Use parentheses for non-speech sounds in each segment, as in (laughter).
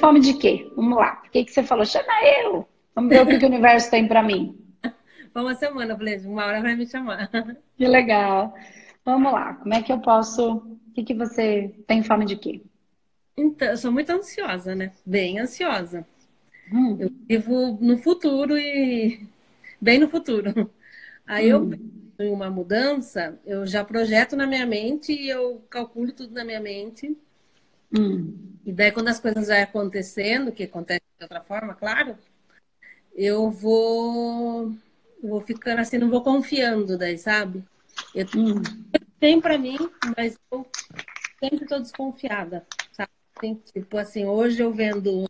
fome de quê? Vamos lá. Por que, que você falou? Chama eu. Vamos ver o que, que o universo tem para mim. (laughs) Uma semana, eu falei, uma hora vai me chamar. (laughs) Que legal. Vamos lá. Como é que eu posso. O que, que você tem fome de quê? Então, eu sou muito ansiosa, né? Bem ansiosa. Hum. Eu vivo no futuro e (laughs) bem no futuro. Aí hum. eu em uma mudança, eu já projeto na minha mente e eu calculo tudo na minha mente. Hum. E daí quando as coisas vão acontecendo, que acontece de outra forma, claro, eu vou vou ficando assim, não vou confiando daí, sabe? Eu hum. tem para mim, mas eu sempre estou desconfiada, sabe? Tipo assim, hoje eu vendo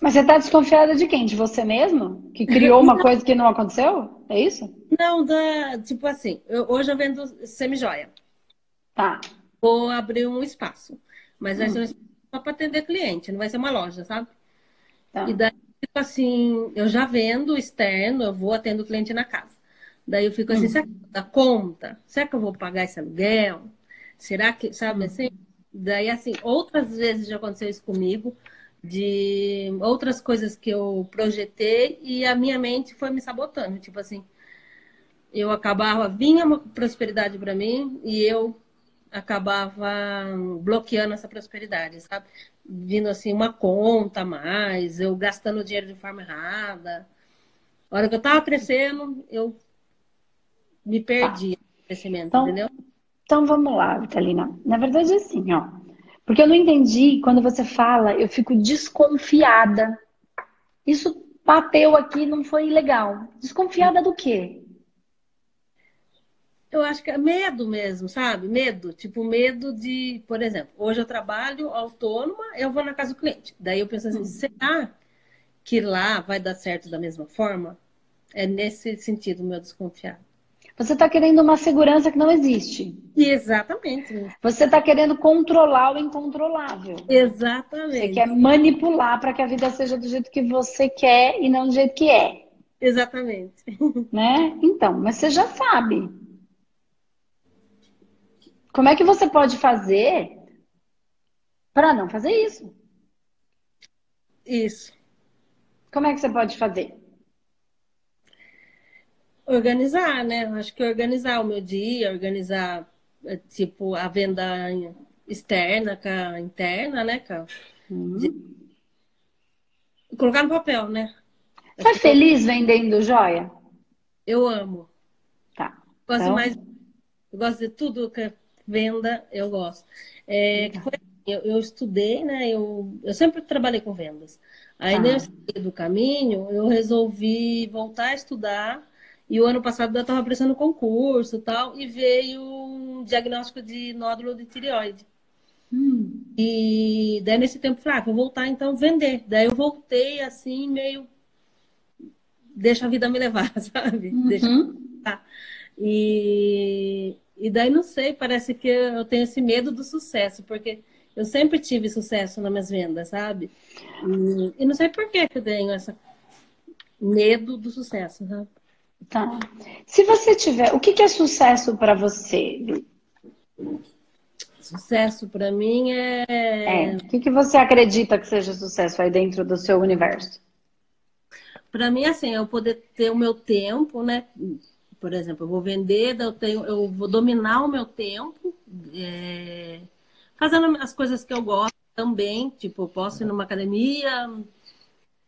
mas você está desconfiada de quem? De você mesmo? Que criou uma (laughs) coisa que não aconteceu? É isso? Não, da, tipo assim, eu, hoje eu vendo semi-joia. Tá. Vou abrir um espaço. Mas vai hum. ser um espaço só para atender cliente, não vai ser uma loja, sabe? Tá. E daí, tipo assim, eu já vendo externo, eu vou atendo o cliente na casa. Daí eu fico assim, hum. será que dá conta? Será que eu vou pagar esse aluguel? Será que, sabe hum. assim? Daí, assim, outras vezes já aconteceu isso comigo de outras coisas que eu projetei e a minha mente foi me sabotando. Tipo assim, eu acabava, vinha uma prosperidade para mim e eu acabava bloqueando essa prosperidade, sabe? Vindo assim uma conta a mais, eu gastando dinheiro de forma errada. A hora que eu tava crescendo, eu me perdi no crescimento, então, entendeu? Então vamos lá, Vitalina. Na verdade, é assim, ó. Porque eu não entendi, quando você fala, eu fico desconfiada. Isso bateu aqui, não foi legal. Desconfiada do quê? Eu acho que é medo mesmo, sabe? Medo. Tipo, medo de, por exemplo, hoje eu trabalho autônoma, eu vou na casa do cliente. Daí eu penso assim, hum. será que lá vai dar certo da mesma forma? É nesse sentido meu desconfiado. Você está querendo uma segurança que não existe. Exatamente. Você está querendo controlar o incontrolável. Exatamente. Você quer manipular para que a vida seja do jeito que você quer e não do jeito que é. Exatamente. Né? Então, mas você já sabe. Como é que você pode fazer para não fazer isso? Isso. Como é que você pode fazer? organizar, né? Acho que organizar o meu dia, organizar, é, tipo, a venda externa com a interna, né, cara? Uhum. Colocar no papel, né? Tá feliz vendendo joia? Eu amo. Tá. Gosto então... mais. Eu gosto de tudo que é venda, eu gosto. É, foi, eu, eu, estudei, né? Eu, eu sempre trabalhei com vendas. Aí, ah. nesse do caminho, eu resolvi voltar a estudar e o ano passado eu estava prestando concurso e tal, e veio um diagnóstico de nódulo de tireoide. Hum. E daí nesse tempo eu falei, ah, vou voltar então vender. Daí eu voltei assim, meio. Deixa a vida me levar, (laughs) sabe? Uhum. Deixa E, e daí não sei, parece que eu tenho esse medo do sucesso, porque eu sempre tive sucesso nas minhas vendas, sabe? E, e não sei por que eu tenho esse medo do sucesso, sabe? Tá. Se você tiver, o que, que é sucesso para você? Sucesso para mim é... é. O que, que você acredita que seja sucesso aí dentro do seu universo? Para mim, assim, eu poder ter o meu tempo, né? Por exemplo, eu vou vender, eu, tenho, eu vou dominar o meu tempo, é... fazendo as coisas que eu gosto também. Tipo, eu posso ir numa academia,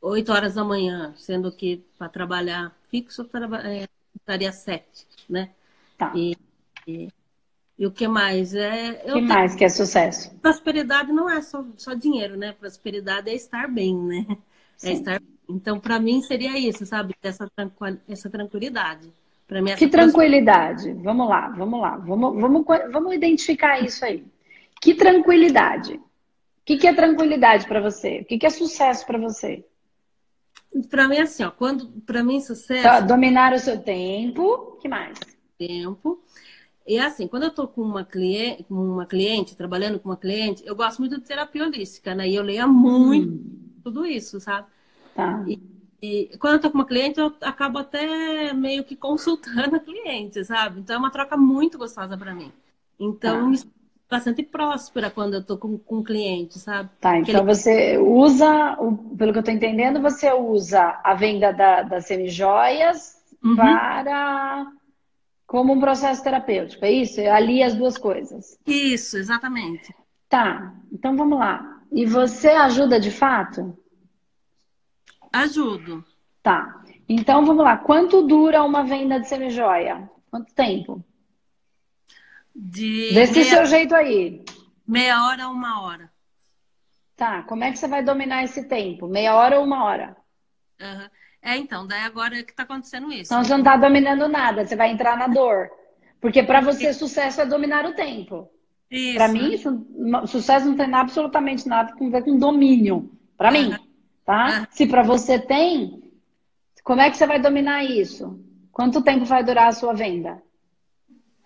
8 horas da manhã, sendo que para trabalhar fixo é, estaria 7, né? Tá. E, e, e, o que mais? É, o que mais que é sucesso? Prosperidade não é só, só dinheiro, né? Prosperidade é estar bem, né? É Sim. É estar Então, para mim, seria isso, sabe? Essa, essa tranquilidade. Que tranquilidade? Vamos lá, vamos lá. Vamos, vamos, vamos identificar isso aí. Que tranquilidade? O que, que é tranquilidade para você? O que, que é sucesso para você? Para mim, assim, ó, quando para mim sucesso. Tá, dominar o seu tempo. que mais? Tempo. E assim, quando eu estou com uma cliente, com uma cliente, trabalhando com uma cliente, eu gosto muito de terapia holística, né? E eu leio muito hum. tudo isso, sabe? Tá. E, e quando eu estou com uma cliente, eu acabo até meio que consultando a cliente, sabe? Então é uma troca muito gostosa para mim. Então, tá. bastante próspera quando eu tô com, com cliente, sabe? Tá, então ele... você usa, pelo que eu tô entendendo, você usa a venda da, das semijoias uhum. para como um processo terapêutico, é isso? Ali as duas coisas. Isso, exatamente. Tá, então vamos lá. E você ajuda de fato? Ajudo. Tá. Então vamos lá. Quanto dura uma venda de semijoia? Quanto tempo? De Desse meia... seu jeito aí. Meia hora a uma hora. Tá. Como é que você vai dominar esse tempo? Meia hora ou uma hora? Uhum. É, então, daí agora é que tá acontecendo isso. Então você não tá dominando nada, você vai entrar na dor. Porque para você, sucesso é dominar o tempo. Para mim, isso, sucesso não tem absolutamente nada a ver com domínio. Para uhum. Tá? Uhum. Se para você tem, como é que você vai dominar isso? Quanto tempo vai durar a sua venda?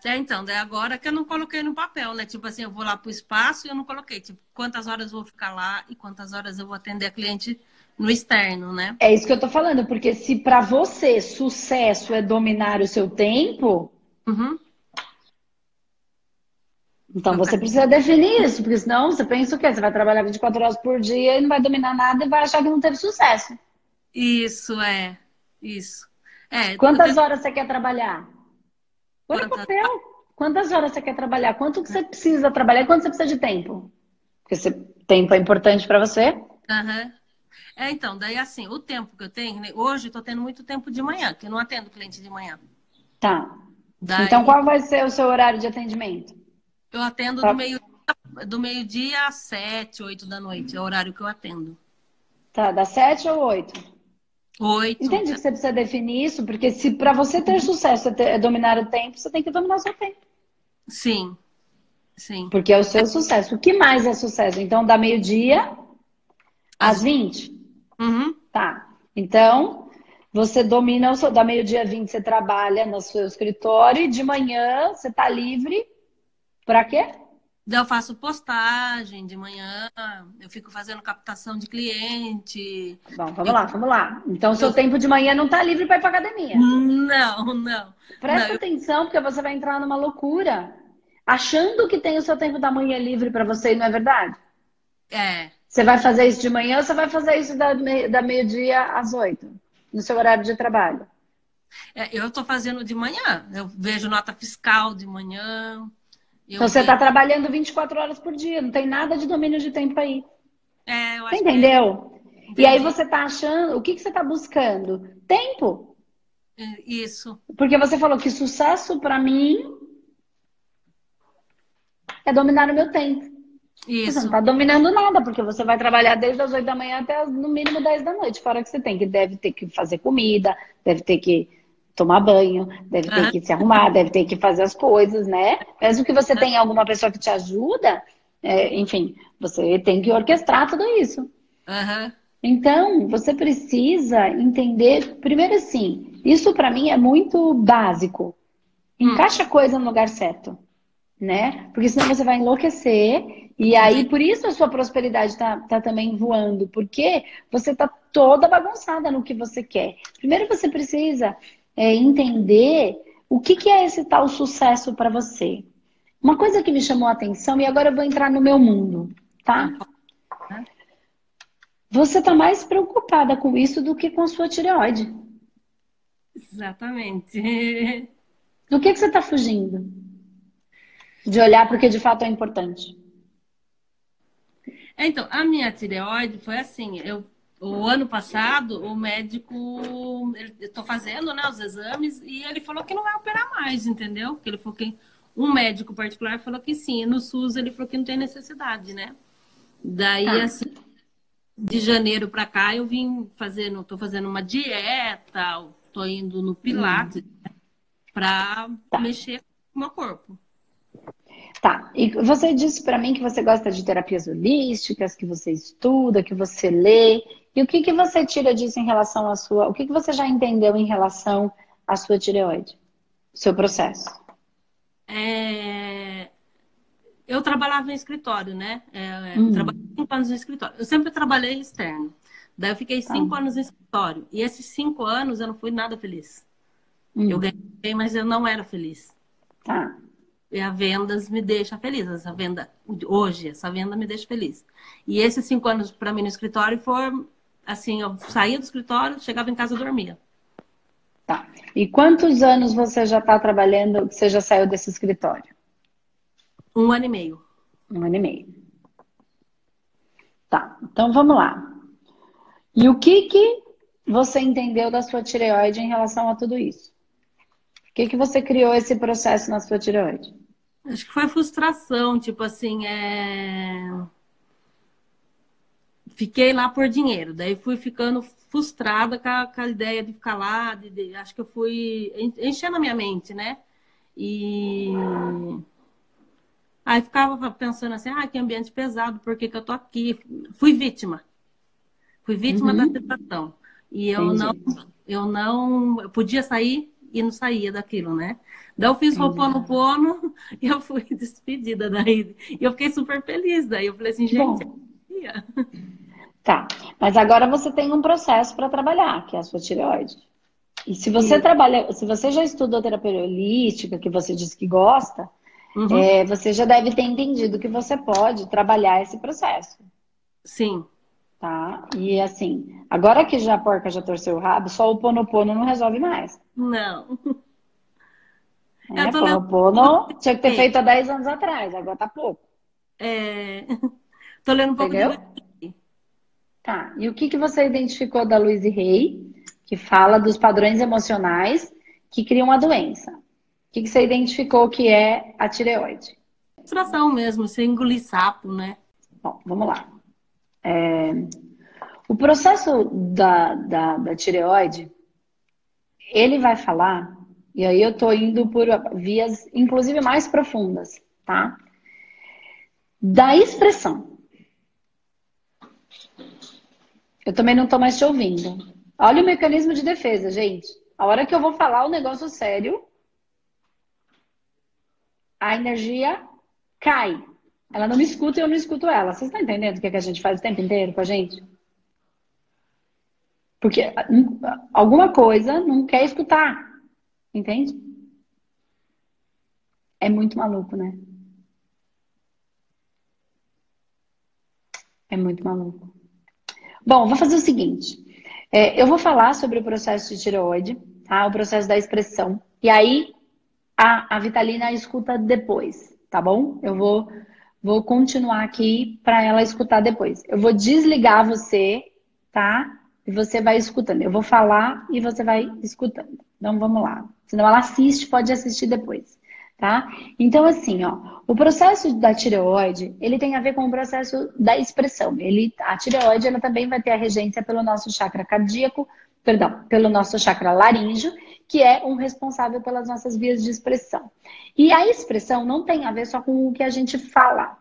É, então, daí agora que eu não coloquei no papel, né? Tipo assim, eu vou lá pro espaço e eu não coloquei, tipo, quantas horas eu vou ficar lá e quantas horas eu vou atender a cliente no externo, né? É isso que eu tô falando, porque se para você sucesso é dominar o seu tempo, uhum. Então você precisa definir isso, porque senão você pensa o quê? Você vai trabalhar 24 horas por dia e não vai dominar nada e vai achar que não teve sucesso. Isso, é. Isso. É, Quantas horas você quer trabalhar? Põe no papel. Quantas horas você quer trabalhar? Quanto que você precisa trabalhar? Quanto você precisa de tempo? Porque esse tempo é importante para você. Uhum. É, então, daí assim, o tempo que eu tenho, né, hoje eu tô tendo muito tempo de manhã, que eu não atendo cliente de manhã. Tá. Daí, então, qual vai ser o seu horário de atendimento? Eu atendo tá. do meio do meio-dia às sete, oito da noite, é o horário que eu atendo. Tá, das sete ou oito? Oito. Entendi que você precisa definir isso, porque se para você ter sucesso é dominar o tempo, você tem que dominar o seu tempo. Sim. Sim. Porque é o seu sucesso. O que mais é sucesso? Então, da meio-dia às 20? Uhum. Tá. Então, você domina o seu. Da meio-dia 20 você trabalha no seu escritório e de manhã você tá livre para quê? Eu faço postagem de manhã, eu fico fazendo captação de cliente. Bom, vamos eu... lá, vamos lá. Então, seu eu... tempo de manhã não tá livre para ir para academia. Não, não. Presta não, atenção, porque você vai entrar numa loucura. Achando que tem o seu tempo da manhã livre para você não é verdade? É. Você vai fazer isso de manhã ou você vai fazer isso da, da meio-dia às oito, no seu horário de trabalho? É, eu estou fazendo de manhã. Eu vejo nota fiscal de manhã. Então você está trabalhando 24 horas por dia, não tem nada de domínio de tempo aí. É, eu acho você entendeu? Que... E aí você está achando, o que, que você está buscando? Tempo. É, isso. Porque você falou que sucesso para mim é dominar o meu tempo. Isso. Você não está dominando nada, porque você vai trabalhar desde as 8 da manhã até no mínimo 10 da noite, fora que você tem que deve ter que fazer comida, deve ter que tomar banho, deve ter uhum. que se arrumar, deve ter que fazer as coisas, né? Mesmo que você tenha alguma pessoa que te ajuda, é, enfim, você tem que orquestrar tudo isso. Uhum. Então, você precisa entender, primeiro assim, isso para mim é muito básico. Encaixa a coisa no lugar certo, né? Porque senão você vai enlouquecer e aí, por isso a sua prosperidade está tá também voando, porque você está toda bagunçada no que você quer. Primeiro você precisa é, entender o que, que é esse tal sucesso para você. Uma coisa que me chamou a atenção, e agora eu vou entrar no meu mundo, tá? Você está mais preocupada com isso do que com a sua tireoide. Exatamente. Do que, que você está fugindo? De olhar porque de fato é importante. Então, a minha tireoide foi assim, eu o ano passado, o médico, eu tô fazendo, né, os exames, e ele falou que não vai operar mais, entendeu? Que ele falou que um médico particular falou que sim, e no SUS ele falou que não tem necessidade, né? Daí, ah. assim, de janeiro para cá, eu vim fazendo, tô fazendo uma dieta, tô indo no Pilates, hum. Para tá. mexer com o meu corpo. Tá. E você disse para mim que você gosta de terapias holísticas, que você estuda, que você lê. E o que, que você tira disso em relação à sua. O que, que você já entendeu em relação à sua tireoide? Seu processo? É... Eu trabalhava em escritório, né? É, hum. Trabalhei cinco anos no escritório. Eu sempre trabalhei externo. Daí eu fiquei tá. cinco anos no escritório. E esses cinco anos eu não fui nada feliz. Hum. Eu ganhei, mas eu não era feliz. Tá E a vendas me deixa feliz. Essa venda, hoje, essa venda me deixa feliz. E esses cinco anos para mim no escritório foram assim, eu saía do escritório, chegava em casa e dormia. Tá. E quantos anos você já está trabalhando, você já saiu desse escritório? Um ano e meio. Um ano e meio. Tá, então vamos lá. E o que que você entendeu da sua tireoide em relação a tudo isso? O que que você criou esse processo na sua tireoide? Acho que foi frustração, tipo assim, é fiquei lá por dinheiro. Daí fui ficando frustrada com a, com a ideia de ficar lá. De, de, acho que eu fui enchendo a minha mente, né? E aí ficava pensando assim, ah, que ambiente pesado, por que, que eu tô aqui? Fui vítima. Fui vítima uhum. da tentação. E eu Entendi. não, eu não, eu podia sair e não saía daquilo, né? Daí eu fiz no pono (laughs) e eu fui (laughs) despedida daí. E eu fiquei super feliz. Daí eu falei assim, gente, Bom. (laughs) Tá, mas agora você tem um processo para trabalhar, que é a sua tireoide. E se você Sim. trabalha, se você já estudou terapia holística, que você disse que gosta, uhum. é, você já deve ter entendido que você pode trabalhar esse processo. Sim. Tá? E assim, agora que já a porca já torceu o rabo, só o ponopono não resolve mais. Não. É, ponopono tinha que ter feito há 10 anos atrás, agora tá pouco. É. (laughs) Tô lendo um pouco Entendeu? de Tá. E o que, que você identificou da Louise Hay, que fala dos padrões emocionais que criam a doença? O que, que você identificou que é a tireoide? Frustração mesmo, você engolir sapo, né? Bom, vamos lá. É... O processo da, da, da tireoide, ele vai falar, e aí eu tô indo por vias, inclusive, mais profundas, tá? Da expressão. Eu também não estou mais te ouvindo. Olha o mecanismo de defesa, gente. A hora que eu vou falar um negócio sério, a energia cai. Ela não me escuta e eu não escuto ela. Vocês estão entendendo o que, é que a gente faz o tempo inteiro com a gente? Porque hum, alguma coisa não quer escutar. Entende? É muito maluco, né? É muito maluco. Bom, vou fazer o seguinte. É, eu vou falar sobre o processo de tireoide, tá? O processo da expressão. E aí a, a Vitalina escuta depois, tá bom? Eu vou, vou continuar aqui para ela escutar depois. Eu vou desligar você, tá? E você vai escutando. Eu vou falar e você vai escutando. Então vamos lá. Senão ela assiste, pode assistir depois tá? Então, assim, ó, o processo da tireoide, ele tem a ver com o processo da expressão. Ele, a tireoide, ela também vai ter a regência pelo nosso chakra cardíaco, perdão, pelo nosso chakra laríngeo, que é um responsável pelas nossas vias de expressão. E a expressão não tem a ver só com o que a gente fala.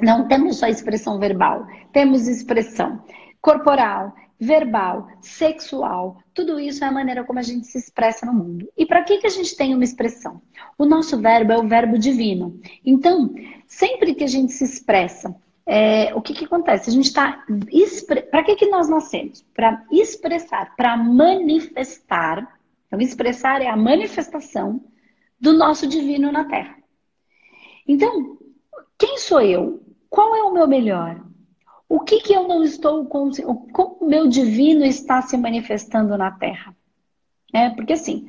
Não temos só expressão verbal, temos expressão corporal, verbal, sexual, tudo isso é a maneira como a gente se expressa no mundo. E para que, que a gente tem uma expressão? O nosso verbo é o verbo divino. Então, sempre que a gente se expressa, é, o que, que acontece? A gente está. Para que, que nós nascemos? Para expressar, para manifestar. Então, expressar é a manifestação do nosso divino na Terra. Então, quem sou eu? Qual é o meu melhor? O que, que eu não estou conseguindo? Como o meu divino está se manifestando na Terra? É, porque assim,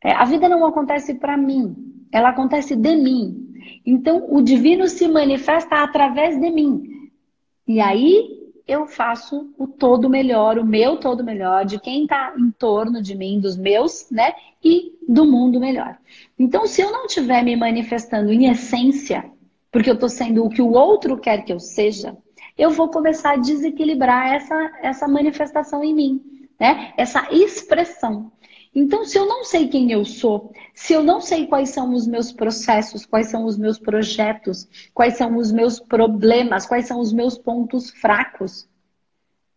é, a vida não acontece para mim, ela acontece de mim. Então, o divino se manifesta através de mim. E aí eu faço o todo melhor, o meu todo melhor, de quem está em torno de mim, dos meus, né? E do mundo melhor. Então, se eu não estiver me manifestando em essência, porque eu estou sendo o que o outro quer que eu seja, eu vou começar a desequilibrar essa, essa manifestação em mim, né? Essa expressão. Então, se eu não sei quem eu sou, se eu não sei quais são os meus processos, quais são os meus projetos, quais são os meus problemas, quais são os meus pontos fracos,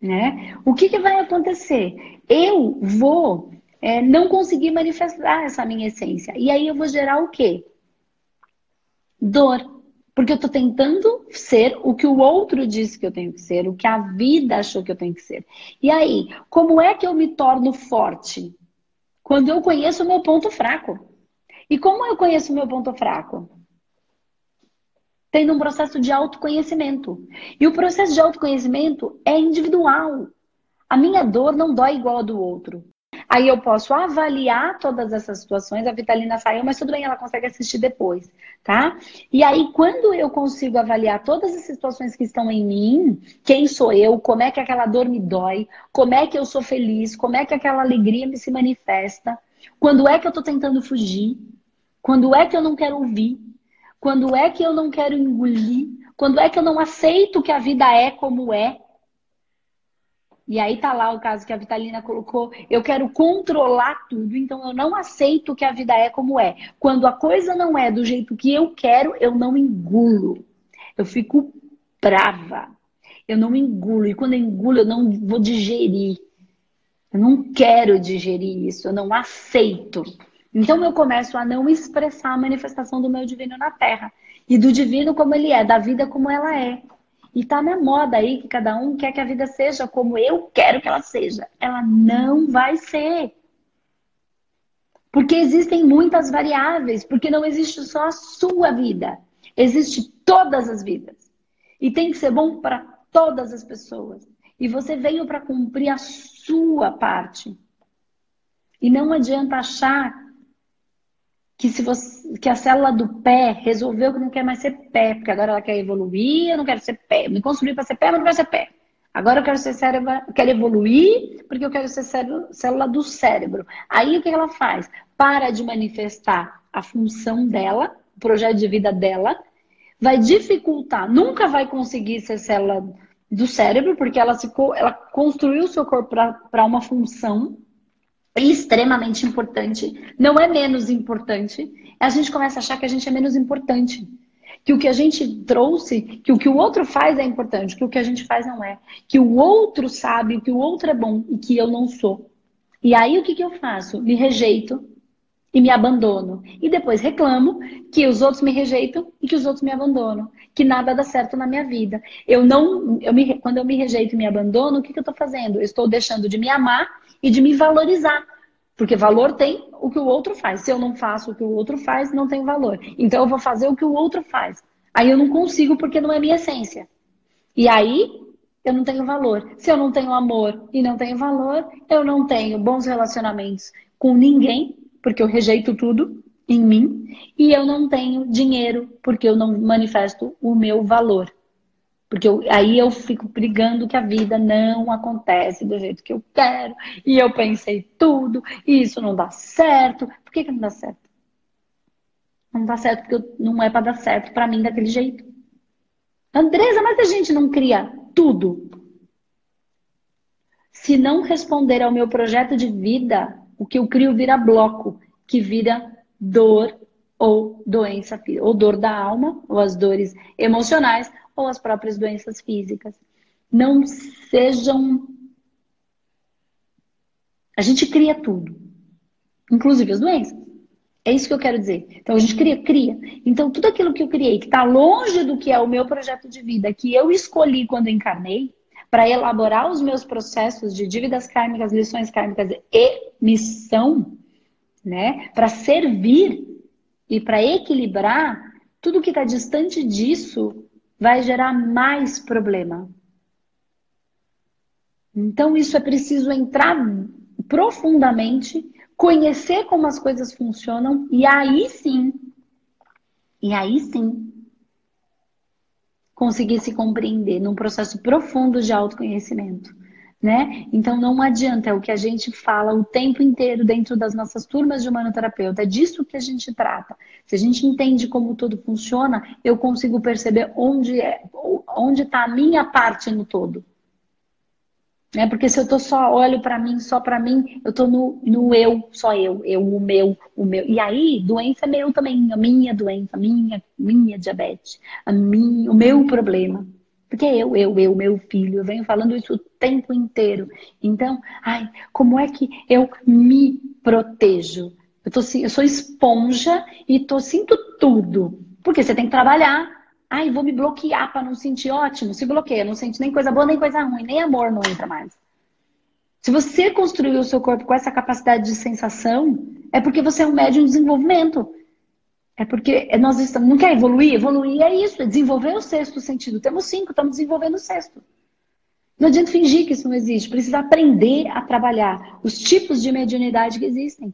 né? O que, que vai acontecer? Eu vou é, não conseguir manifestar essa minha essência. E aí eu vou gerar o quê? Dor. Porque eu estou tentando ser o que o outro disse que eu tenho que ser, o que a vida achou que eu tenho que ser. E aí, como é que eu me torno forte? Quando eu conheço o meu ponto fraco. E como eu conheço o meu ponto fraco? Tendo um processo de autoconhecimento. E o processo de autoconhecimento é individual. A minha dor não dói igual a do outro. Aí eu posso avaliar todas essas situações. A Vitalina saiu, mas tudo bem, ela consegue assistir depois, tá? E aí, quando eu consigo avaliar todas as situações que estão em mim, quem sou eu, como é que aquela dor me dói, como é que eu sou feliz, como é que aquela alegria me se manifesta, quando é que eu tô tentando fugir, quando é que eu não quero ouvir, quando é que eu não quero engolir, quando é que eu não aceito que a vida é como é, e aí tá lá o caso que a Vitalina colocou, eu quero controlar tudo, então eu não aceito que a vida é como é. Quando a coisa não é do jeito que eu quero, eu não engulo. Eu fico brava. Eu não engulo. E quando eu engulo, eu não vou digerir. Eu não quero digerir isso, eu não aceito. Então eu começo a não expressar a manifestação do meu divino na Terra. E do divino como ele é, da vida como ela é. E tá na moda aí que cada um quer que a vida seja como eu quero que ela seja. Ela não vai ser. Porque existem muitas variáveis, porque não existe só a sua vida. Existe todas as vidas. E tem que ser bom para todas as pessoas. E você veio para cumprir a sua parte. E não adianta achar que se você que a célula do pé resolveu que não quer mais ser pé, porque agora ela quer evoluir, eu não quero ser pé. Me construí para ser pé, mas não quero ser pé. Agora eu quero ser cérebro, quero evoluir porque eu quero ser cérebro, célula do cérebro. Aí o que ela faz? Para de manifestar a função dela, o projeto de vida dela, vai dificultar, nunca vai conseguir ser célula do cérebro, porque ela, se, ela construiu o seu corpo para uma função extremamente importante, não é menos importante. A gente começa a achar que a gente é menos importante. Que o que a gente trouxe, que o que o outro faz é importante, que o que a gente faz não é. Que o outro sabe, que o outro é bom e que eu não sou. E aí o que, que eu faço? Me rejeito e me abandono. E depois reclamo que os outros me rejeitam e que os outros me abandonam. Que nada dá certo na minha vida. Eu não, eu me, quando eu me rejeito e me abandono, o que, que eu estou fazendo? Eu estou deixando de me amar e de me valorizar. Porque valor tem o que o outro faz. Se eu não faço o que o outro faz, não tem valor. Então eu vou fazer o que o outro faz. Aí eu não consigo porque não é minha essência. E aí eu não tenho valor. Se eu não tenho amor e não tenho valor, eu não tenho bons relacionamentos com ninguém, porque eu rejeito tudo em mim, e eu não tenho dinheiro porque eu não manifesto o meu valor. Porque eu, aí eu fico brigando que a vida não acontece do jeito que eu quero. E eu pensei tudo, e isso não dá certo. Por que, que não dá certo? Não dá certo porque não é para dar certo para mim daquele jeito. Andresa, mas a gente não cria tudo. Se não responder ao meu projeto de vida, o que eu crio vira bloco, que vira dor ou doença, ou dor da alma, ou as dores emocionais, ou as próprias doenças físicas. Não sejam. A gente cria tudo, inclusive as doenças. É isso que eu quero dizer. Então a gente cria, cria. Então tudo aquilo que eu criei, que está longe do que é o meu projeto de vida, que eu escolhi quando encarnei, para elaborar os meus processos de dívidas kármicas, lições kármicas e missão, né? Para servir e para equilibrar, tudo que está distante disso vai gerar mais problema. Então, isso é preciso entrar profundamente, conhecer como as coisas funcionam e aí sim, e aí sim, conseguir se compreender num processo profundo de autoconhecimento né? Então não adianta, é o que a gente fala o tempo inteiro dentro das nossas turmas de humanoterapeuta, é disso que a gente trata. Se a gente entende como tudo funciona, eu consigo perceber onde é, onde está a minha parte no todo. É porque se eu tô só olho para mim, só para mim, eu tô no, no eu, só eu, eu, o meu, o meu. E aí, doença é meu também, a minha doença, a minha, minha diabetes, a minha, o meu problema. Porque eu, eu, eu, meu filho, eu venho falando isso o tempo inteiro. Então, ai, como é que eu me protejo? Eu, tô, eu sou esponja e tô, sinto tudo. Porque você tem que trabalhar. Ai, vou me bloquear para não sentir ótimo. Se bloqueia, não sente nem coisa boa, nem coisa ruim, nem amor não entra mais. Se você construiu o seu corpo com essa capacidade de sensação, é porque você é um médium desenvolvimento. É porque nós estamos. Não quer evoluir? Evoluir é isso, é desenvolver o sexto sentido. Temos cinco, estamos desenvolvendo o sexto. Não adianta fingir que isso não existe. Precisa aprender a trabalhar os tipos de mediunidade que existem.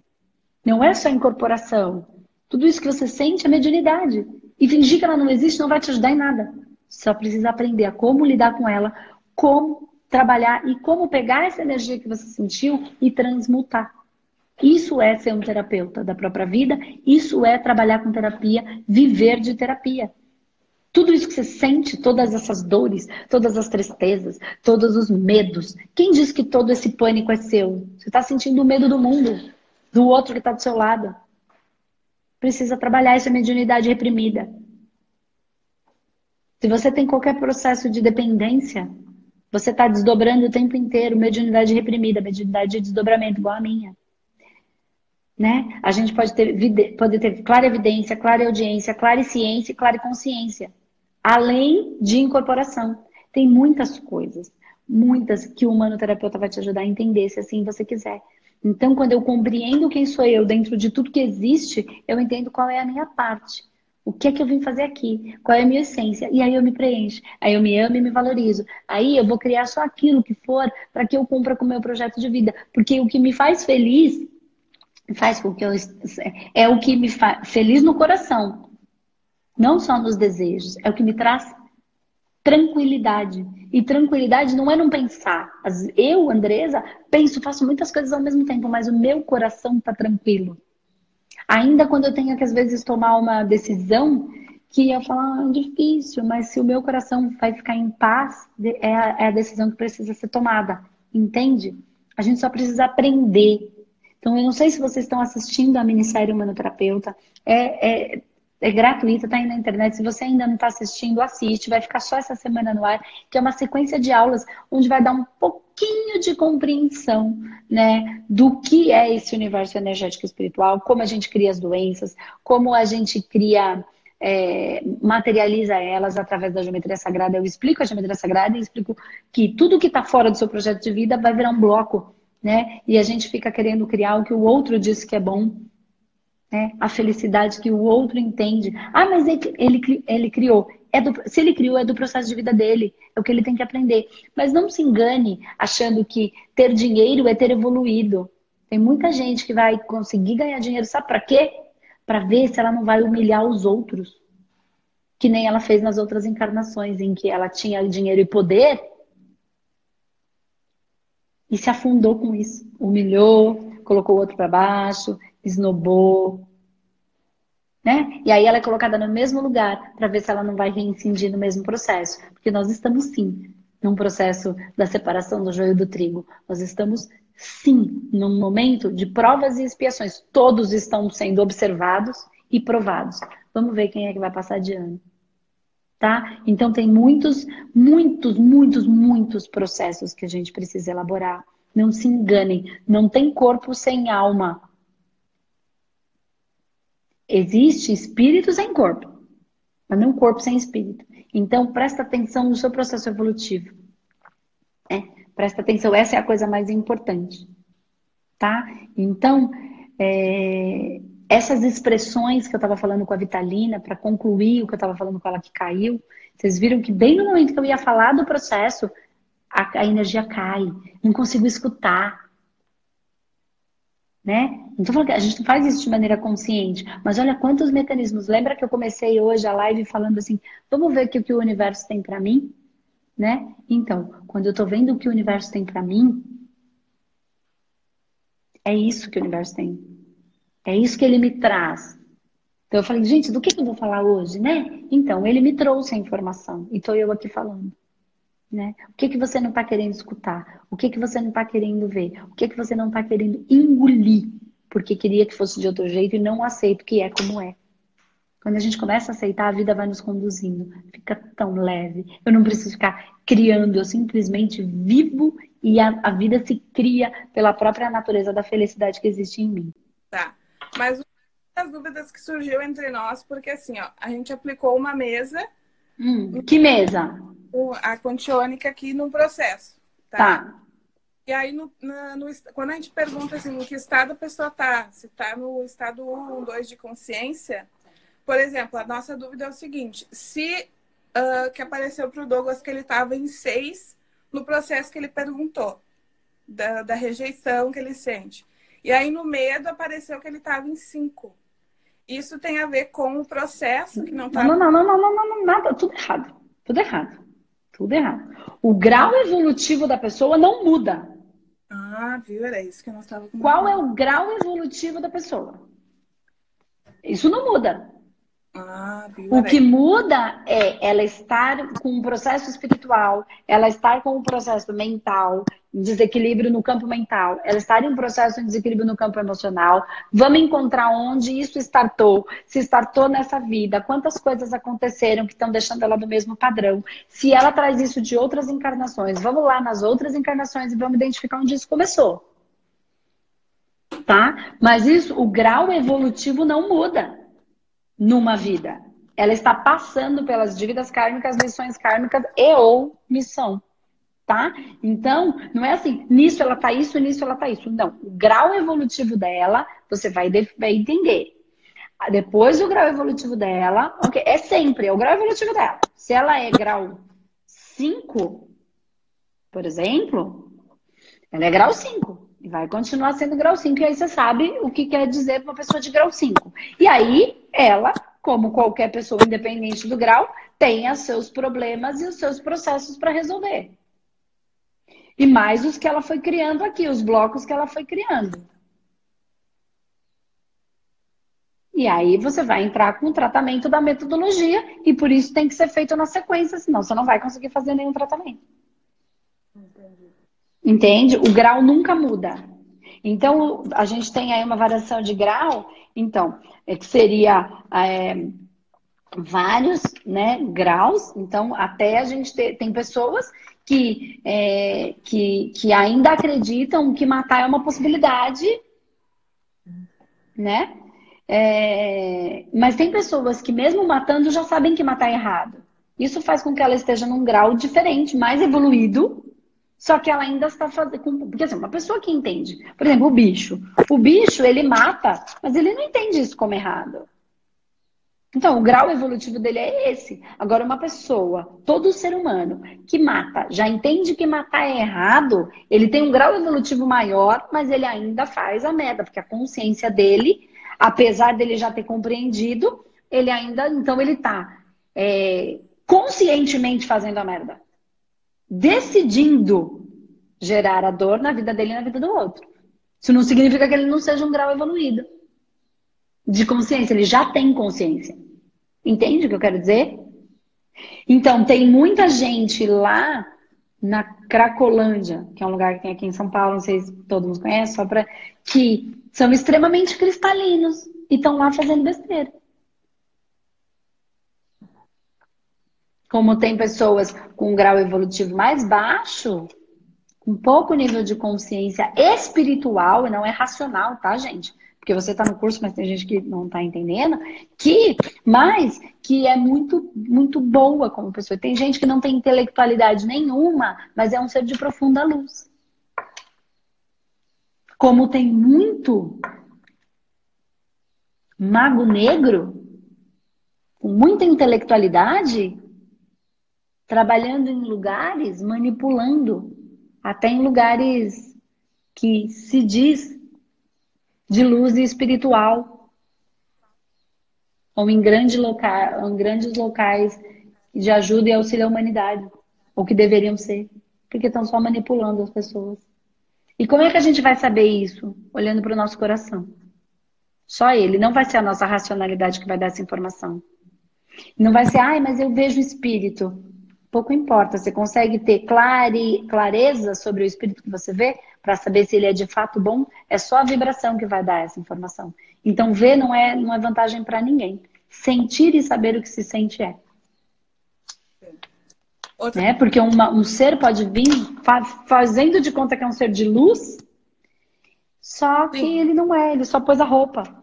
Não é só incorporação. Tudo isso que você sente é mediunidade. E fingir que ela não existe não vai te ajudar em nada. Só precisa aprender a como lidar com ela, como trabalhar e como pegar essa energia que você sentiu e transmutar. Isso é ser um terapeuta da própria vida, isso é trabalhar com terapia, viver de terapia. Tudo isso que você sente, todas essas dores, todas as tristezas, todos os medos. Quem diz que todo esse pânico é seu? Você está sentindo o medo do mundo, do outro que está do seu lado. Precisa trabalhar essa mediunidade reprimida. Se você tem qualquer processo de dependência, você está desdobrando o tempo inteiro mediunidade reprimida, mediunidade de desdobramento, igual a minha. Né? A gente pode ter, pode ter clara evidência, clara audiência, clara ciência clara consciência. Além de incorporação. Tem muitas coisas, muitas que o humanoterapeuta vai te ajudar a entender, se assim você quiser. Então, quando eu compreendo quem sou eu dentro de tudo que existe, eu entendo qual é a minha parte. O que é que eu vim fazer aqui? Qual é a minha essência? E aí eu me preencho. Aí eu me amo e me valorizo. Aí eu vou criar só aquilo que for para que eu cumpra com o meu projeto de vida. Porque o que me faz feliz faz com que eu é o que me faz feliz no coração, não só nos desejos, é o que me traz tranquilidade. E tranquilidade não é não pensar. Eu, Andresa, penso, faço muitas coisas ao mesmo tempo, mas o meu coração está tranquilo. Ainda quando eu tenho que às vezes tomar uma decisão que eu falo, ah, é difícil, mas se o meu coração vai ficar em paz, é a, é a decisão que precisa ser tomada. Entende? A gente só precisa aprender então, eu não sei se vocês estão assistindo a minissérie Humanoterapeuta. É, é, é gratuita, tá aí na internet. Se você ainda não está assistindo, assiste. Vai ficar só essa semana no ar, que é uma sequência de aulas onde vai dar um pouquinho de compreensão, né, do que é esse universo energético espiritual, como a gente cria as doenças, como a gente cria é, materializa elas através da geometria sagrada. Eu explico a geometria sagrada e explico que tudo que está fora do seu projeto de vida vai virar um bloco né? E a gente fica querendo criar o que o outro diz que é bom, né? A felicidade que o outro entende. Ah, mas ele, ele, ele criou. É do, se ele criou, é do processo de vida dele. É o que ele tem que aprender. Mas não se engane achando que ter dinheiro é ter evoluído. Tem muita gente que vai conseguir ganhar dinheiro, sabe para quê? Para ver se ela não vai humilhar os outros. Que nem ela fez nas outras encarnações, em que ela tinha dinheiro e poder, e se afundou com isso. Humilhou, colocou o outro para baixo, esnobou. Né? E aí ela é colocada no mesmo lugar para ver se ela não vai reincidir no mesmo processo. Porque nós estamos sim num processo da separação do joio do trigo. Nós estamos sim num momento de provas e expiações. Todos estão sendo observados e provados. Vamos ver quem é que vai passar de ano tá? Então tem muitos, muitos, muitos, muitos processos que a gente precisa elaborar. Não se enganem, não tem corpo sem alma. Existe espírito sem corpo, mas não corpo sem espírito. Então presta atenção no seu processo evolutivo. É, presta atenção, essa é a coisa mais importante, tá? Então, é, essas expressões que eu estava falando com a Vitalina, para concluir o que eu estava falando com ela que caiu, vocês viram que bem no momento que eu ia falar do processo, a, a energia cai, não consigo escutar. Né? Então a gente faz isso de maneira consciente, mas olha quantos mecanismos. Lembra que eu comecei hoje a live falando assim: vamos ver o que o universo tem para mim? Né? Então, quando eu estou vendo o que o universo tem para mim, é isso que o universo tem. É isso que ele me traz. Então eu falei, gente, do que, eu vou falar hoje, né? Então, ele me trouxe a informação e estou eu aqui falando. Né? O que, que você não está querendo escutar? O que, que você não está querendo ver? O que, que você não está querendo engolir? Porque queria que fosse de outro jeito e não aceito que é como é. Quando a gente começa a aceitar, a vida vai nos conduzindo. Fica tão leve. Eu não preciso ficar criando, eu simplesmente vivo e a, a vida se cria pela própria natureza da felicidade que existe em mim. Tá. Mas uma das dúvidas que surgiu entre nós, porque assim, ó, a gente aplicou uma mesa. Hum, que mesa? A contiônica aqui no processo. Tá. tá. E aí, no, no, quando a gente pergunta assim, em que estado a pessoa está, se está no estado 1, 2 de consciência, por exemplo, a nossa dúvida é o seguinte: se uh, que apareceu para o Douglas que ele estava em 6 no processo que ele perguntou, da, da rejeição que ele sente. E aí, no medo, apareceu que ele estava em 5. Isso tem a ver com o processo que não está. Não, não, não, não, não, não, não, nada, tudo errado. Tudo errado. Tudo errado. O grau evolutivo da pessoa não muda. Ah, viu? Era isso que eu não estava Qual é o grau evolutivo da pessoa? Isso não muda. Ah, o que muda é ela estar com um processo espiritual, ela estar com um processo mental, desequilíbrio no campo mental, ela estar em um processo de desequilíbrio no campo emocional. Vamos encontrar onde isso startou, se startou nessa vida, quantas coisas aconteceram que estão deixando ela no mesmo padrão. Se ela traz isso de outras encarnações, vamos lá nas outras encarnações e vamos identificar onde isso começou. Tá? Mas isso, o grau evolutivo não muda numa vida. Ela está passando pelas dívidas kármicas, lições kármicas e ou missão. Tá? Então, não é assim, nisso ela tá isso, nisso ela tá isso. Não. O grau evolutivo dela, você vai, vai entender. Depois do grau evolutivo dela, okay, é sempre, é o grau evolutivo dela. Se ela é grau 5, por exemplo, ela é grau 5. E vai continuar sendo grau 5. E aí você sabe o que quer dizer para uma pessoa de grau 5. E aí, ela, como qualquer pessoa independente do grau, tem os seus problemas e os seus processos para resolver. E mais os que ela foi criando aqui, os blocos que ela foi criando. E aí você vai entrar com o tratamento da metodologia e por isso tem que ser feito na sequência, senão você não vai conseguir fazer nenhum tratamento. Entende? O grau nunca muda. Então, a gente tem aí uma variação de grau, então, é que seria é, vários né, graus. Então, até a gente ter, tem pessoas que, é, que, que ainda acreditam que matar é uma possibilidade, né? É, mas tem pessoas que, mesmo matando, já sabem que matar é errado. Isso faz com que ela esteja num grau diferente, mais evoluído, só que ela ainda está fazendo. Porque assim, uma pessoa que entende, por exemplo, o bicho. O bicho, ele mata, mas ele não entende isso como errado. Então, o grau evolutivo dele é esse. Agora, uma pessoa, todo ser humano que mata, já entende que matar é errado, ele tem um grau evolutivo maior, mas ele ainda faz a merda, porque a consciência dele, apesar dele já ter compreendido, ele ainda, então, ele está é, conscientemente fazendo a merda decidindo gerar a dor na vida dele e na vida do outro. Isso não significa que ele não seja um grau evoluído de consciência, ele já tem consciência. Entende o que eu quero dizer? Então, tem muita gente lá na Cracolândia, que é um lugar que tem aqui em São Paulo, não sei se todo mundo conhece, só para que são extremamente cristalinos e estão lá fazendo besteira. Como tem pessoas com um grau evolutivo mais baixo, com pouco nível de consciência espiritual, e não é racional, tá, gente? Porque você está no curso, mas tem gente que não está entendendo, que, mas que é muito, muito boa como pessoa. Tem gente que não tem intelectualidade nenhuma, mas é um ser de profunda luz. Como tem muito mago negro, com muita intelectualidade, trabalhando em lugares, manipulando, até em lugares que se diz de luz e espiritual, ou em, grande loca em grandes locais de ajuda e auxílio à humanidade, ou que deveriam ser, porque estão só manipulando as pessoas. E como é que a gente vai saber isso? Olhando para o nosso coração. Só ele, não vai ser a nossa racionalidade que vai dar essa informação. Não vai ser, ai, mas eu vejo espírito pouco importa. Você consegue ter clare, clareza sobre o espírito que você vê para saber se ele é de fato bom. É só a vibração que vai dar essa informação. Então, ver não é, não é vantagem para ninguém. Sentir e saber o que se sente é. Outra... Né? Porque uma, um ser pode vir fa fazendo de conta que é um ser de luz, só que Sim. ele não é, ele só pôs a roupa.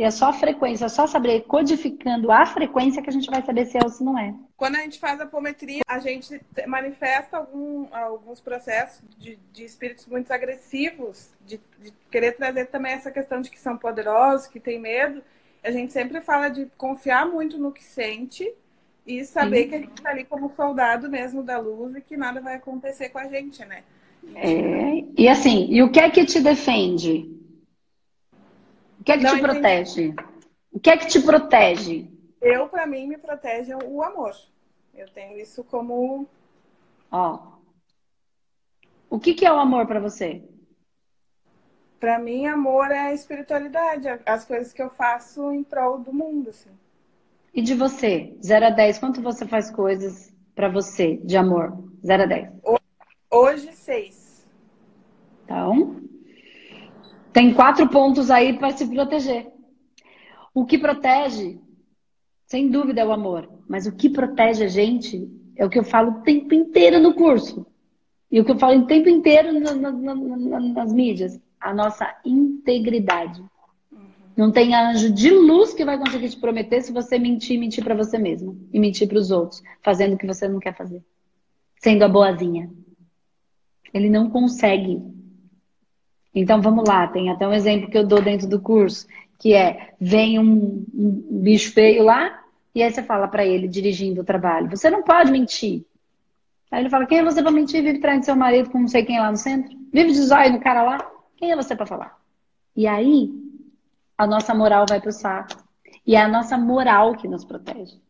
E é só a frequência, é só saber codificando a frequência que a gente vai saber se é ou se não é. Quando a gente faz a apometria, a gente manifesta algum, alguns processos de, de espíritos muito agressivos, de, de, querer trazer também essa questão de que são poderosos, que têm medo. A gente sempre fala de confiar muito no que sente e saber Sim. que a gente está ali como soldado mesmo da luz e que nada vai acontecer com a gente, né? É, e assim, e o que é que te defende? O que é que Não te entendi. protege? O que é que te protege? Eu, para mim, me protege o amor. Eu tenho isso como. Ó. O que, que é o amor para você? Para mim, amor é a espiritualidade, as coisas que eu faço em prol do mundo, assim. E de você? 0 a 10, quanto você faz coisas para você de amor? 0 a 10. Hoje, 6. Então, tem quatro pontos aí para se proteger. O que protege, sem dúvida, é o amor. Mas o que protege a gente é o que eu falo o tempo inteiro no curso. E o que eu falo o tempo inteiro na, na, na, nas mídias. A nossa integridade. Não tem anjo de luz que vai conseguir te prometer se você mentir, mentir para você mesmo. E mentir para os outros. Fazendo o que você não quer fazer. Sendo a boazinha. Ele não consegue. Então vamos lá, tem até um exemplo que eu dou dentro do curso, que é vem um, um bicho feio lá e aí você fala para ele dirigindo o trabalho, você não pode mentir. Aí ele fala, quem é você para mentir? Vive traindo seu marido com não sei quem lá no centro? Vive de zóio no cara lá? Quem é você para falar? E aí a nossa moral vai pro saco. E é a nossa moral que nos protege.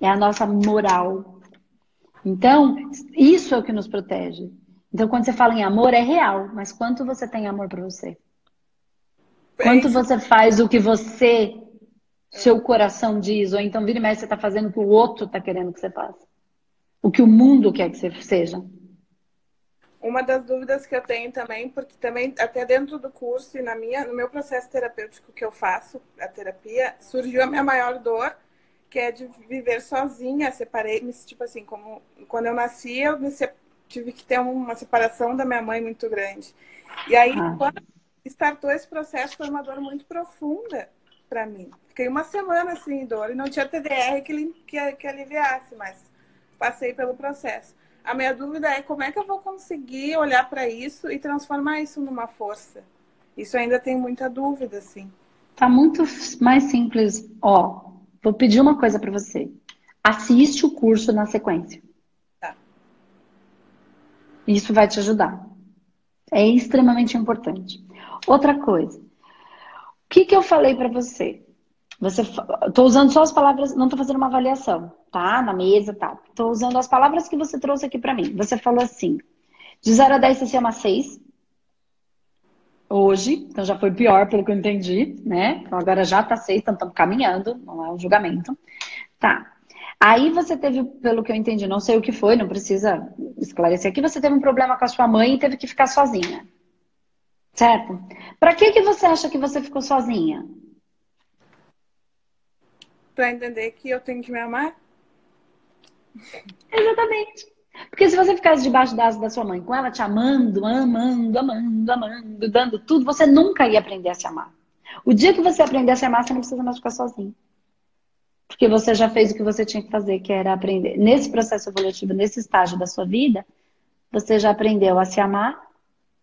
É a nossa moral. Então, isso é o que nos protege. Então, quando você fala em amor, é real, mas quanto você tem amor para você? Quanto você faz o que você, seu coração diz, ou então vira e mexe, você está fazendo o que o outro está querendo que você faça. O que o mundo quer que você seja. Uma das dúvidas que eu tenho também, porque também até dentro do curso e na minha, no meu processo terapêutico que eu faço, a terapia, surgiu a minha maior dor, que é de viver sozinha, separei-me, tipo assim, como quando eu nasci, eu me separei tive que ter uma separação da minha mãe muito grande. E aí, ah. quando startou esse processo, foi uma dor muito profunda para mim. Fiquei uma semana assim em dor e não tinha TDR que, que, que aliviasse, mas passei pelo processo. A minha dúvida é como é que eu vou conseguir olhar para isso e transformar isso numa força. Isso ainda tem muita dúvida, assim. Tá muito mais simples. Ó, vou pedir uma coisa para você. Assiste o curso na sequência. Isso vai te ajudar. É extremamente importante. Outra coisa. O que, que eu falei para você? Você, tô usando só as palavras, não tô fazendo uma avaliação, tá? Na mesa, tá? Tô usando as palavras que você trouxe aqui para mim. Você falou assim: de 0 a 10 você chama 6. Hoje, então já foi pior pelo que eu entendi, né? Então agora já tá 6, então estamos caminhando, não é um julgamento. Tá. Aí você teve, pelo que eu entendi, não sei o que foi, não precisa esclarecer aqui, você teve um problema com a sua mãe e teve que ficar sozinha. Certo? Para que que você acha que você ficou sozinha? Para entender que eu tenho que me amar? Exatamente. Porque se você ficasse debaixo da asa da sua mãe, com ela te amando, amando, amando, amando, dando tudo, você nunca ia aprender a se amar. O dia que você aprender a se amar, você não precisa mais ficar sozinho. Porque você já fez o que você tinha que fazer, que era aprender. Nesse processo evolutivo, nesse estágio da sua vida, você já aprendeu a se amar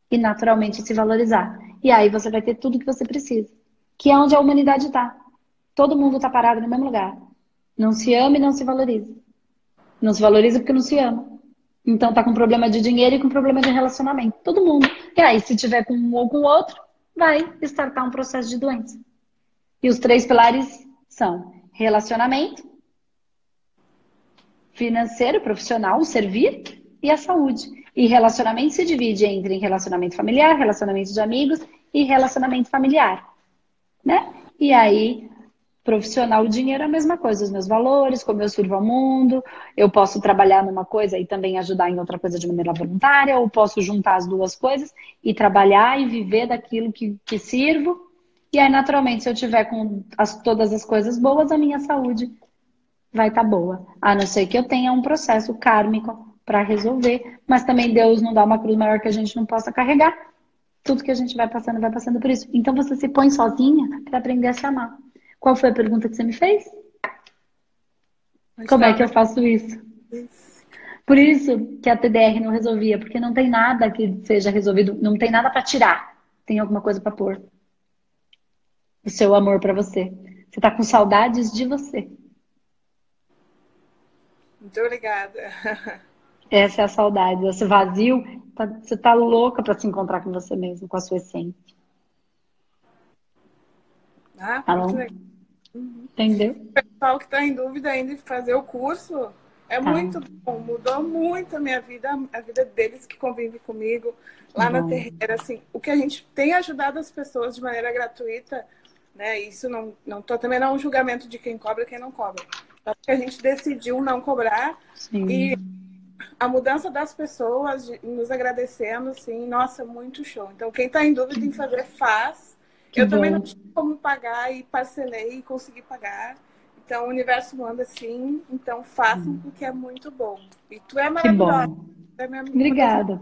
e naturalmente se valorizar. E aí você vai ter tudo que você precisa. Que é onde a humanidade está. Todo mundo está parado no mesmo lugar. Não se ama e não se valoriza. Não se valoriza porque não se ama. Então tá com problema de dinheiro e com problema de relacionamento. Todo mundo. E aí, se tiver com um ou com o outro, vai startar um processo de doença. E os três pilares são relacionamento, financeiro, profissional, servir e a saúde. E relacionamento se divide entre relacionamento familiar, relacionamento de amigos e relacionamento familiar, né? E aí, profissional, o dinheiro é a mesma coisa, os meus valores, como eu sirvo ao mundo, eu posso trabalhar numa coisa e também ajudar em outra coisa de maneira voluntária, ou posso juntar as duas coisas e trabalhar e viver daquilo que, que sirvo e aí, naturalmente, se eu tiver com as, todas as coisas boas, a minha saúde vai estar tá boa. A não ser que eu tenha um processo kármico para resolver. Mas também Deus não dá uma cruz maior que a gente não possa carregar. tudo que a gente vai passando, vai passando por isso. Então você se põe sozinha para aprender a se amar. Qual foi a pergunta que você me fez? Mas Como tá. é que eu faço isso? isso? Por isso que a TDR não resolvia, porque não tem nada que seja resolvido, não tem nada para tirar. Tem alguma coisa para pôr. O seu amor para você. Você tá com saudades de você. Muito obrigada. (laughs) Essa é a saudade, esse vazio. Tá, você tá louca para se encontrar com você mesmo, com a sua essência. Ah, tá muito legal. Uhum. Entendeu? O pessoal que está em dúvida ainda de fazer o curso, é tá. muito bom. Mudou muito a minha vida, a vida deles que convivem comigo lá bom. na Terreira. Assim, o que a gente tem ajudado as pessoas de maneira gratuita, né? Isso não, não tô, também não é um julgamento de quem cobra e quem não cobra. Só que a gente decidiu não cobrar Sim. e a mudança das pessoas nos agradecendo, assim, nossa, muito show. Então, quem está em dúvida em fazer, faz. Que eu bom. também não tinha como pagar e parcelei e consegui pagar. Então, o universo manda sim. Então, façam hum. porque é muito bom. E tu é maravilhosa. Bom. É Obrigada.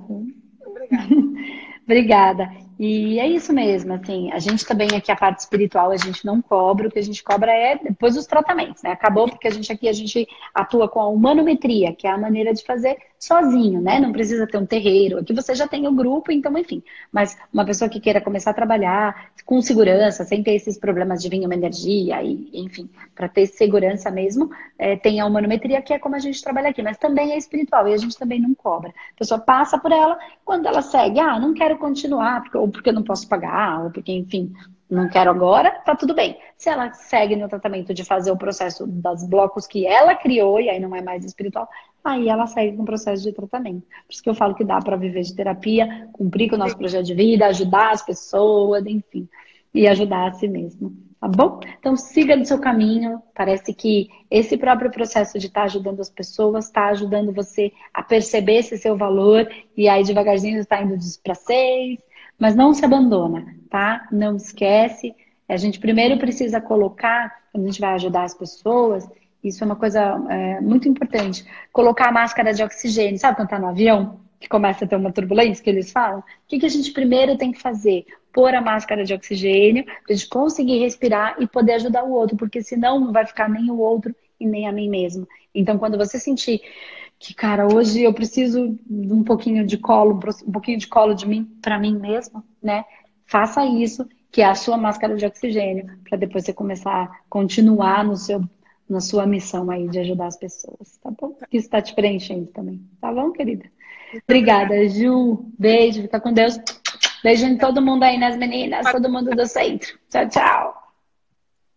Obrigada. (laughs) Obrigada. E é isso mesmo, assim, a gente também aqui, a parte espiritual, a gente não cobra, o que a gente cobra é depois os tratamentos, né? Acabou porque a gente aqui, a gente atua com a humanometria, que é a maneira de fazer sozinho, né? Não precisa ter um terreiro, aqui você já tem o grupo, então, enfim. Mas uma pessoa que queira começar a trabalhar com segurança, sem ter esses problemas de vir uma energia, e, enfim, para ter segurança mesmo, é, tem a humanometria, que é como a gente trabalha aqui, mas também é espiritual, e a gente também não cobra. A pessoa passa por ela, quando ela segue, ah, não quero continuar, porque, ou porque não posso pagar, ou porque, enfim, não quero agora, tá tudo bem. Se ela segue no tratamento de fazer o processo dos blocos que ela criou, e aí não é mais espiritual, aí ela segue com o processo de tratamento. Por isso que eu falo que dá para viver de terapia, cumprir com o nosso projeto de vida, ajudar as pessoas, enfim, e ajudar a si mesmo. Tá bom? Então siga no seu caminho. Parece que esse próprio processo de estar tá ajudando as pessoas está ajudando você a perceber esse seu valor e aí devagarzinho está indo para seis, mas não se abandona, tá? Não esquece. A gente primeiro precisa colocar, quando a gente vai ajudar as pessoas, isso é uma coisa é, muito importante. Colocar a máscara de oxigênio. Sabe quando tá no avião? Que começa a ter uma turbulência, que eles falam? O que, que a gente primeiro tem que fazer? Pôr a máscara de oxigênio, para a gente conseguir respirar e poder ajudar o outro, porque senão não vai ficar nem o outro e nem a mim mesmo. Então, quando você sentir que, cara, hoje eu preciso de um pouquinho de colo, um pouquinho de colo de mim para mim mesmo, né? Faça isso, que é a sua máscara de oxigênio, para depois você começar a continuar no seu, na sua missão aí de ajudar as pessoas, tá bom? Isso está te preenchendo também, tá bom, querida? Obrigada, Ju. Beijo, fica com Deus. Beijo em todo mundo aí nas meninas, todo mundo do centro. Tchau, tchau.